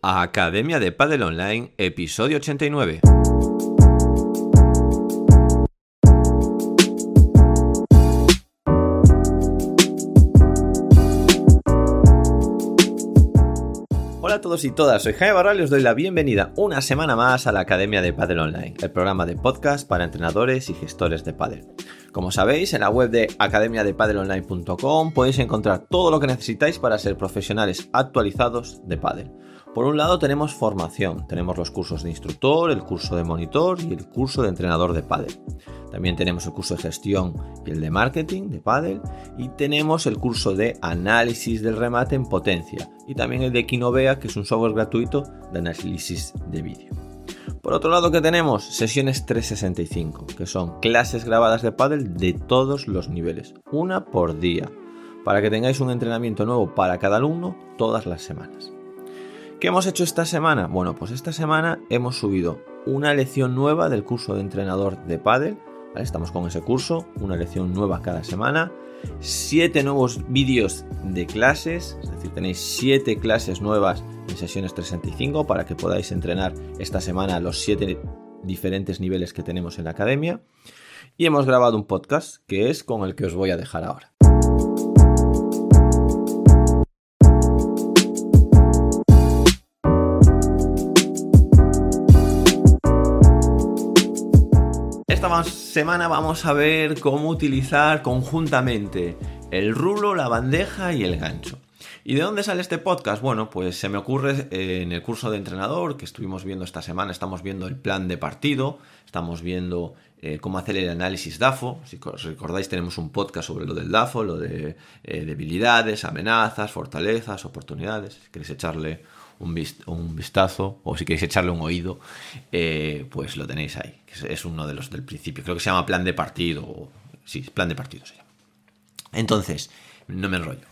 Academia de Padel Online, episodio 89. Hola a todos y todas, soy Jaime Barral y os doy la bienvenida una semana más a la Academia de Padel Online, el programa de podcast para entrenadores y gestores de padel. Como sabéis, en la web de academiadepadelonline.com podéis encontrar todo lo que necesitáis para ser profesionales actualizados de padel. Por un lado tenemos formación, tenemos los cursos de instructor, el curso de monitor y el curso de entrenador de pádel. También tenemos el curso de gestión y el de marketing de pádel y tenemos el curso de análisis del remate en potencia y también el de Kinovea, que es un software gratuito de análisis de vídeo. Por otro lado, que tenemos? Sesiones 365, que son clases grabadas de pádel de todos los niveles, una por día, para que tengáis un entrenamiento nuevo para cada alumno todas las semanas. ¿Qué hemos hecho esta semana? Bueno, pues esta semana hemos subido una lección nueva del curso de entrenador de pádel. Estamos con ese curso, una lección nueva cada semana. Siete nuevos vídeos de clases, es decir, tenéis siete clases nuevas en sesiones 365 para que podáis entrenar esta semana los siete diferentes niveles que tenemos en la academia. Y hemos grabado un podcast que es con el que os voy a dejar ahora. Semana vamos a ver cómo utilizar conjuntamente el rulo, la bandeja y el gancho. ¿Y de dónde sale este podcast? Bueno, pues se me ocurre eh, en el curso de entrenador que estuvimos viendo esta semana, estamos viendo el plan de partido, estamos viendo eh, cómo hacer el análisis DAFO. Si recordáis, tenemos un podcast sobre lo del DAFO, lo de eh, debilidades, amenazas, fortalezas, oportunidades. Si queréis echarle un, vistazo o si queréis echarle un oído, eh, pues lo tenéis ahí. Es uno de los del principio. Creo que se llama plan de partido. Sí, plan de partido se. Entonces, no me enrollo.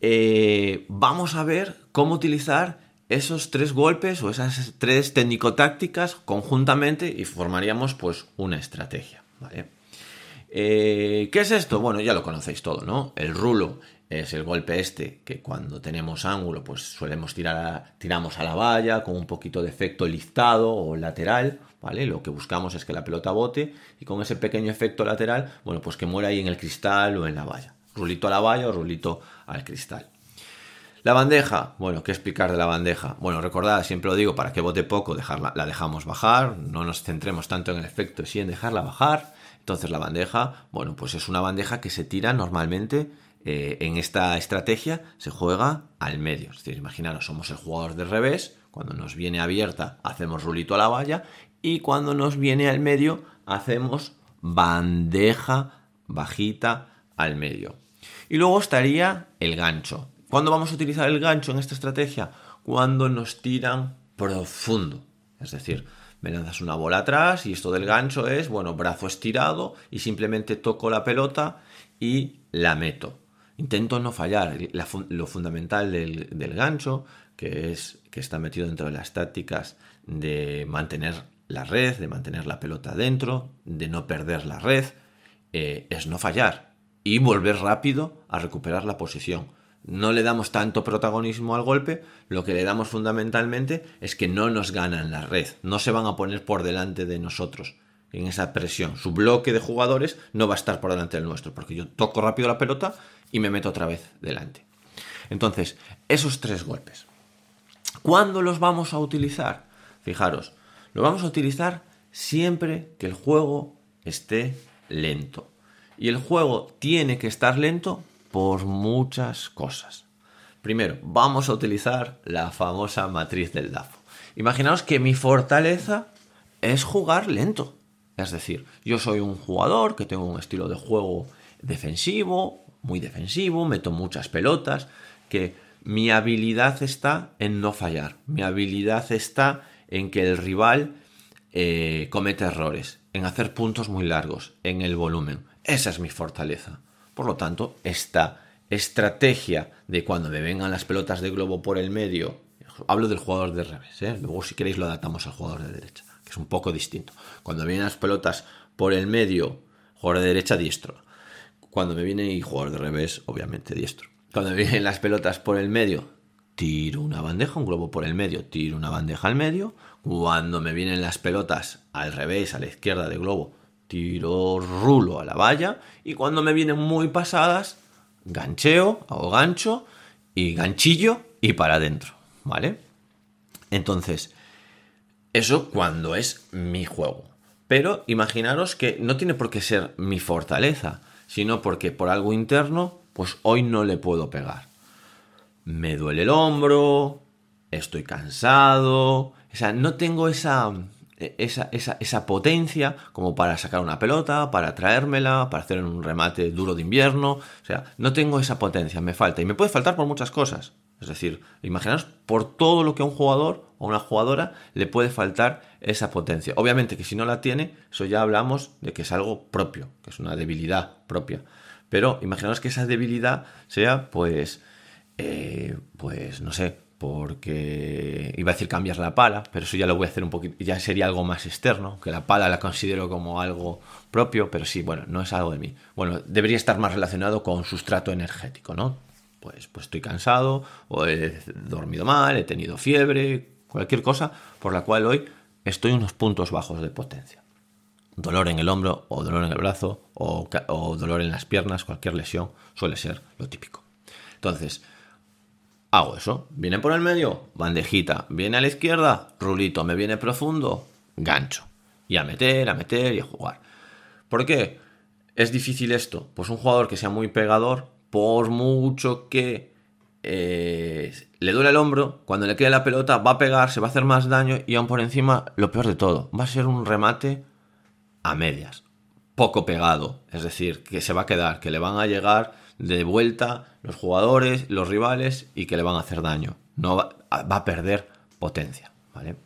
Eh, vamos a ver cómo utilizar esos tres golpes o esas tres técnico-tácticas conjuntamente y formaríamos pues una estrategia. ¿vale? Eh, ¿Qué es esto? Bueno, ya lo conocéis todo, ¿no? El rulo es el golpe este que cuando tenemos ángulo pues solemos tirar a, tiramos a la valla con un poquito de efecto liftado o lateral, ¿vale? Lo que buscamos es que la pelota bote y con ese pequeño efecto lateral, bueno, pues que muera ahí en el cristal o en la valla. Rulito a la valla o rulito al cristal. La bandeja, bueno, ¿qué explicar de la bandeja? Bueno, recordad, siempre lo digo, para que bote poco, dejarla, la dejamos bajar, no nos centremos tanto en el efecto, sí en dejarla bajar. Entonces la bandeja, bueno, pues es una bandeja que se tira normalmente eh, en esta estrategia se juega al medio. Es decir, imaginaros, somos el jugador de revés, cuando nos viene abierta hacemos rulito a la valla y cuando nos viene al medio hacemos bandeja bajita al medio. Y luego estaría el gancho. ¿Cuándo vamos a utilizar el gancho en esta estrategia? Cuando nos tiran profundo. Es decir, me lanzas una bola atrás y esto del gancho es, bueno, brazo estirado y simplemente toco la pelota y la meto. Intento no fallar. lo fundamental del, gancho, que es que está metido dentro de las tácticas de mantener la red, de mantener la pelota dentro, de no perder la red, eh, es no fallar y volver rápido a recuperar la posición. No le damos tanto protagonismo al golpe, lo que le damos fundamentalmente es que no nos ganan la red, no se van a poner por delante de nosotros en esa presión. Su bloque de jugadores no va a estar por delante del nuestro, porque yo toco rápido la pelota y me meto otra vez delante. Entonces, esos tres golpes. ¿Cuándo los vamos a utilizar? Fijaros, lo vamos a utilizar siempre que el juego esté lento. Y el juego tiene que estar lento por muchas cosas. Primero, vamos a utilizar la famosa matriz del DAFO. Imaginaos que mi fortaleza es jugar lento. Es decir, yo soy un jugador que tengo un estilo de juego defensivo, muy defensivo, meto muchas pelotas, que mi habilidad está en no fallar, mi habilidad está en que el rival eh, comete errores, en hacer puntos muy largos, en el volumen. Esa es mi fortaleza. Por lo tanto, esta estrategia de cuando me vengan las pelotas de globo por el medio, hablo del jugador de revés, ¿eh? luego si queréis lo adaptamos al jugador de derecha, es un poco distinto. Cuando vienen las pelotas por el medio, jugador de derecha diestro. Cuando me viene y jugador de revés, obviamente diestro. Cuando vienen las pelotas por el medio, tiro una bandeja, un globo por el medio, tiro una bandeja al medio. Cuando me vienen las pelotas al revés, a la izquierda del globo, tiro rulo a la valla. Y cuando me vienen muy pasadas, gancheo, hago gancho y ganchillo y para adentro, ¿vale? Entonces, eso cuando es mi juego. Pero imaginaros que no tiene por qué ser mi fortaleza, sino porque por algo interno, pues hoy no le puedo pegar. Me duele el hombro, estoy cansado, o sea, no tengo esa, esa, esa, potencia como para sacar una pelota, para traérmela, para hacer un remate duro de invierno. O sea, no tengo esa potencia, me falta. Y me puede faltar por muchas cosas. Es decir, imaginaos por todo lo que a un jugador o una jugadora le puede faltar esa potencia. Obviamente que si no la tiene, eso ya hablamos de que es algo propio, que es una debilidad propia. Pero imaginaos que esa debilidad sea, pues, eh, pues, no sé, porque iba a decir cambiar la pala, pero eso ya lo voy a hacer un poquito, ya sería algo más externo, que la pala la considero como algo propio, pero sí, bueno, no es algo de mí. Bueno, debería estar más relacionado con sustrato energético, ¿no? Pues, pues estoy cansado, o he dormido mal, he tenido fiebre, cualquier cosa por la cual hoy estoy unos puntos bajos de potencia. Dolor en el hombro, o dolor en el brazo, o, o dolor en las piernas, cualquier lesión suele ser lo típico. Entonces, hago eso. Viene por el medio, bandejita. Viene a la izquierda, rulito. Me viene profundo, gancho. Y a meter, a meter y a jugar. ¿Por qué? ¿Es difícil esto? Pues un jugador que sea muy pegador por mucho que eh, le duele el hombro, cuando le quede la pelota va a pegar, se va a hacer más daño y aún por encima, lo peor de todo, va a ser un remate a medias, poco pegado, es decir, que se va a quedar, que le van a llegar de vuelta los jugadores, los rivales y que le van a hacer daño. No va, a perder potencia, ¿vale?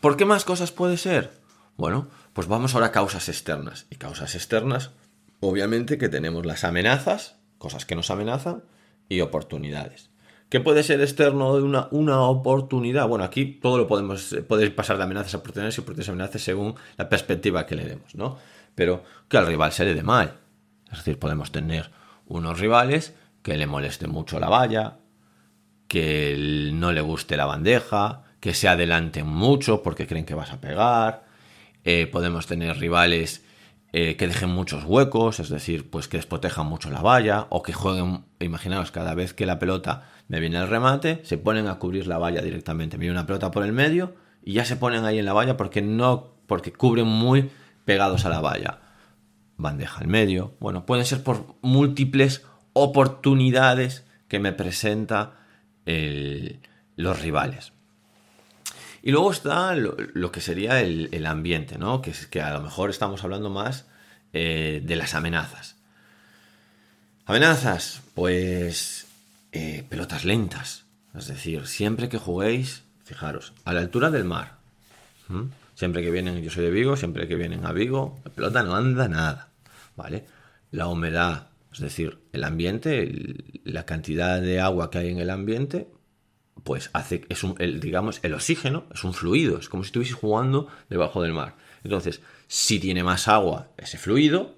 ¿Por qué más cosas puede ser? Bueno, pues vamos ahora a causas externas. Y causas externas Obviamente que tenemos las amenazas, cosas que nos amenazan, y oportunidades. ¿Qué puede ser externo de una, una oportunidad? Bueno, aquí todo lo podemos puede pasar de amenazas a oportunidades y oportunidades a amenazas según la perspectiva que le demos, ¿no? Pero que al rival se le dé mal. Es decir, podemos tener unos rivales que le moleste mucho la valla, que no le guste la bandeja, que se adelanten mucho porque creen que vas a pegar. Eh, podemos tener rivales eh, que dejen muchos huecos, es decir, pues que desprotejan mucho la valla, o que jueguen, imaginaos, cada vez que la pelota me viene al remate, se ponen a cubrir la valla directamente. Me viene una pelota por el medio y ya se ponen ahí en la valla porque no, porque cubren muy pegados a la valla. Bandeja al medio. Bueno, pueden ser por múltiples oportunidades que me presenta los rivales. Y luego está lo, que sería el, ambiente, ¿no? Que, que a lo mejor estamos hablando más eh, de las amenazas. Amenazas, pues eh, pelotas lentas. Es decir, siempre que juguéis, fijaros, a la altura del mar. Siempre que vienen, yo soy de Vigo, siempre que vienen a Vigo, la pelota no anda nada. ¿Vale? La humedad, es decir, el ambiente, la cantidad de agua que hay en el ambiente, pues hace, es un, el, digamos, el oxígeno es un fluido, es como si estuvieses jugando debajo del mar. Entonces, si tiene más agua ese fluido,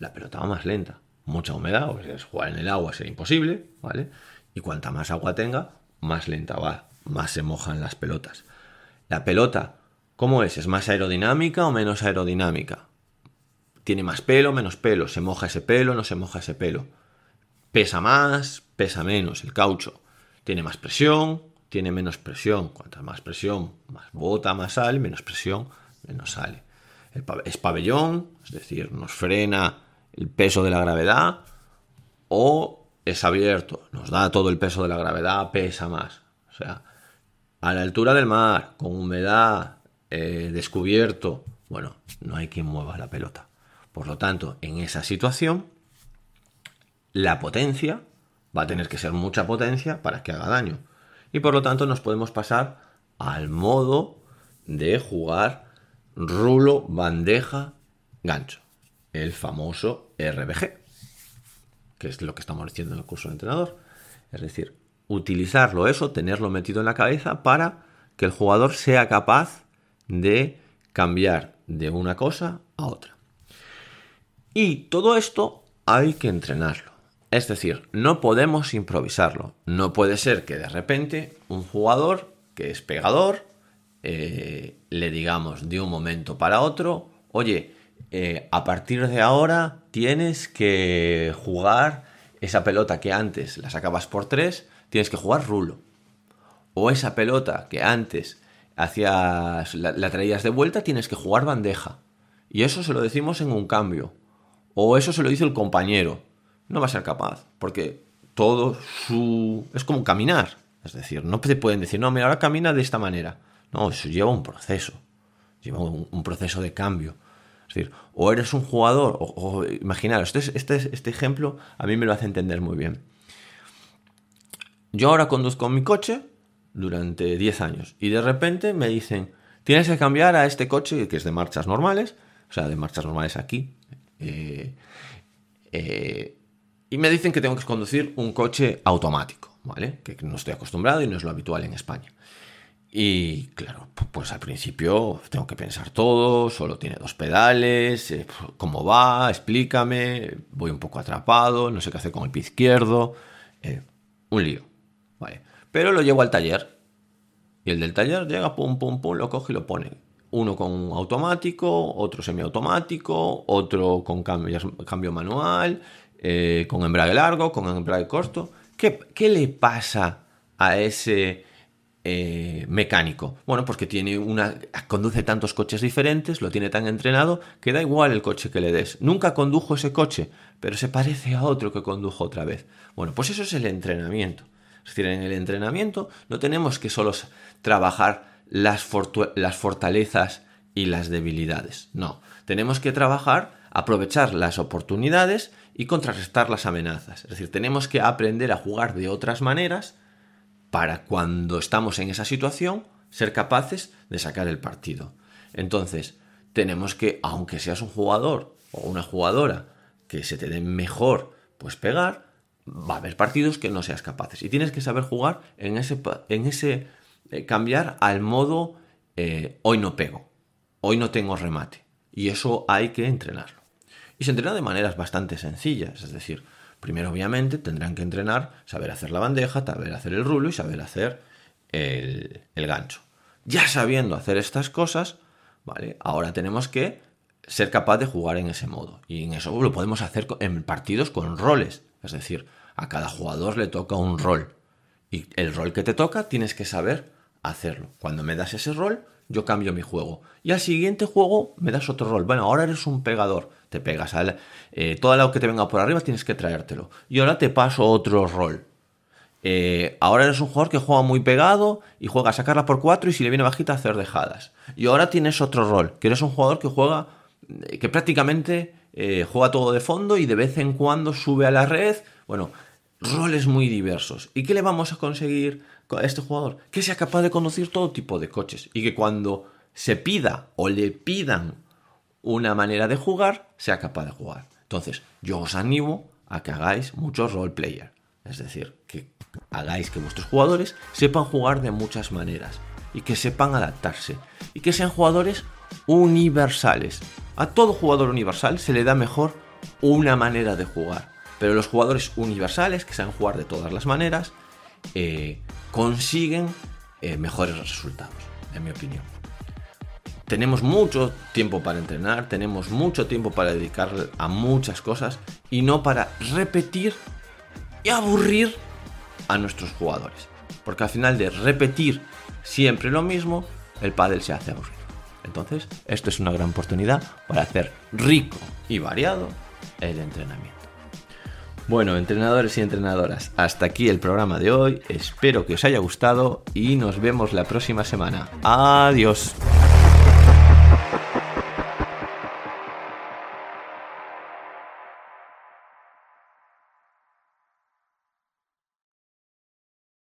la pelota va más lenta. Mucha humedad, o sea, jugar en el agua sería imposible, ¿vale? Y cuanta más agua tenga, más lenta va, más se mojan las pelotas. La pelota, ¿cómo es? ¿Es más aerodinámica o menos aerodinámica? ¿Tiene más pelo, menos pelo? ¿Se moja ese pelo, no se moja ese pelo? ¿Pesa más, pesa menos el caucho? Tiene más presión, tiene menos presión. Cuanta más presión, más bota, más sale, menos presión, menos sale. es pabellón, es decir, nos frena el peso de la gravedad, o es abierto, nos da todo el peso de la gravedad, pesa más. O sea, a la altura del mar, con humedad, eh, descubierto, bueno, no hay quien mueva la pelota. Por lo tanto, en esa situación, la potencia va a tener que ser mucha potencia para que haga daño. Y por lo tanto nos podemos pasar al modo de jugar rulo, bandeja, gancho. El famoso RBG, que es lo que estamos diciendo en el curso de entrenador. Es decir, utilizarlo eso, tenerlo metido en la cabeza para que el jugador sea capaz de cambiar de una cosa a otra. Y todo esto hay que entrenarlo. Es decir, no podemos improvisarlo. No puede ser que de repente un jugador que es pegador eh, le digamos de un momento para otro, oye, eh, a partir de ahora tienes que jugar esa pelota que antes la sacabas por tres, tienes que jugar rulo. O esa pelota que antes hacías, la traías de vuelta, tienes que jugar bandeja. Y eso se lo decimos en un cambio. O eso se lo dice el compañero no va a ser capaz, porque todo su... es como caminar. Es decir, no te pueden decir, no, mira, ahora camina de esta manera. No, eso lleva un proceso, lleva un, proceso de cambio. Es decir, o eres un jugador, o, imaginaros, este, este, este ejemplo a mí me lo hace entender muy bien. Yo ahora conduzco mi coche durante 10 años y de repente me dicen, tienes que cambiar a este coche que es de marchas normales, o sea, de marchas normales aquí, eh, eh, y me dicen que tengo que conducir un coche automático, ¿vale? Que no estoy acostumbrado y no es lo habitual en España. Y claro, pues al principio tengo que pensar todo, solo tiene dos pedales, eh, cómo va, explícame, voy un poco atrapado, no sé qué hacer con el pie izquierdo, eh, un lío, ¿vale? Pero lo llevo al taller y el del taller llega, pum, pum, pum, lo coge y lo pone. Uno con automático, otro semiautomático, otro con cambio, cambio manual, eh, con embrague largo, con embrague corto. ¿Qué, qué le pasa a ese eh, mecánico? Bueno, porque tiene una, conduce tantos coches diferentes, lo tiene tan entrenado, que da igual el coche que le des. Nunca condujo ese coche, pero se parece a otro que condujo otra vez. Bueno, pues eso es el entrenamiento. Es decir, en el entrenamiento no tenemos que solo trabajar las, las fortalezas y las debilidades. No, tenemos que trabajar, aprovechar las oportunidades y contrarrestar las amenazas. Es decir, tenemos que aprender a jugar de otras maneras para cuando estamos en esa situación ser capaces de sacar el partido. Entonces, tenemos que, aunque seas un jugador o una jugadora que se te dé mejor, pues pegar, va a haber partidos que no seas capaces. Y tienes que saber jugar en ese, en ese eh, cambiar al modo eh, hoy no pego, hoy no tengo remate. Y eso hay que entrenarlo. Y se entrena de maneras bastante sencillas, es decir, primero obviamente tendrán que entrenar, saber hacer la bandeja, saber hacer el rulo y saber hacer el, gancho. Ya sabiendo hacer estas cosas, ¿vale? Ahora tenemos que ser capaz de jugar en ese modo. Y en eso lo podemos hacer en partidos con roles. Es decir, a cada jugador le toca un rol. Y el rol que te toca tienes que saber hacerlo. Cuando me das ese rol, yo cambio mi juego. Y al siguiente juego me das otro rol. Bueno, ahora eres un pegador. Te pegas al. Eh, todo lo que te venga por arriba tienes que traértelo. Y ahora te paso otro rol. Eh, ahora eres un jugador que juega muy pegado y juega a sacarla por cuatro y si le viene bajita hacer dejadas. Y ahora tienes otro rol, que eres un jugador que juega, eh, que prácticamente juega todo de fondo y de vez en cuando sube a la red. Bueno, roles muy diversos. ¿Y qué le vamos a conseguir este jugador? Que sea capaz de conducir todo tipo de coches y que cuando se pida o le pidan una manera de jugar, sea capaz de jugar. Entonces, yo os animo a que hagáis muchos roleplayer. Es decir, que hagáis que vuestros jugadores sepan jugar de muchas maneras y que sepan adaptarse y que sean jugadores universales. A todo jugador universal se le da mejor una manera de jugar. Pero los jugadores universales, que saben jugar de todas las maneras, eh, consiguen eh, mejores resultados, en mi opinión. Tenemos mucho tiempo para entrenar, tenemos mucho tiempo para dedicar a muchas cosas y no para repetir y aburrir a nuestros jugadores. Porque al final de repetir siempre lo mismo, el pádel se hace aburrido. Entonces, esto es una gran oportunidad para hacer rico y variado el entrenamiento. Bueno, entrenadores y entrenadoras, hasta aquí el programa de hoy. Espero que os haya gustado y nos vemos la próxima semana. Adiós.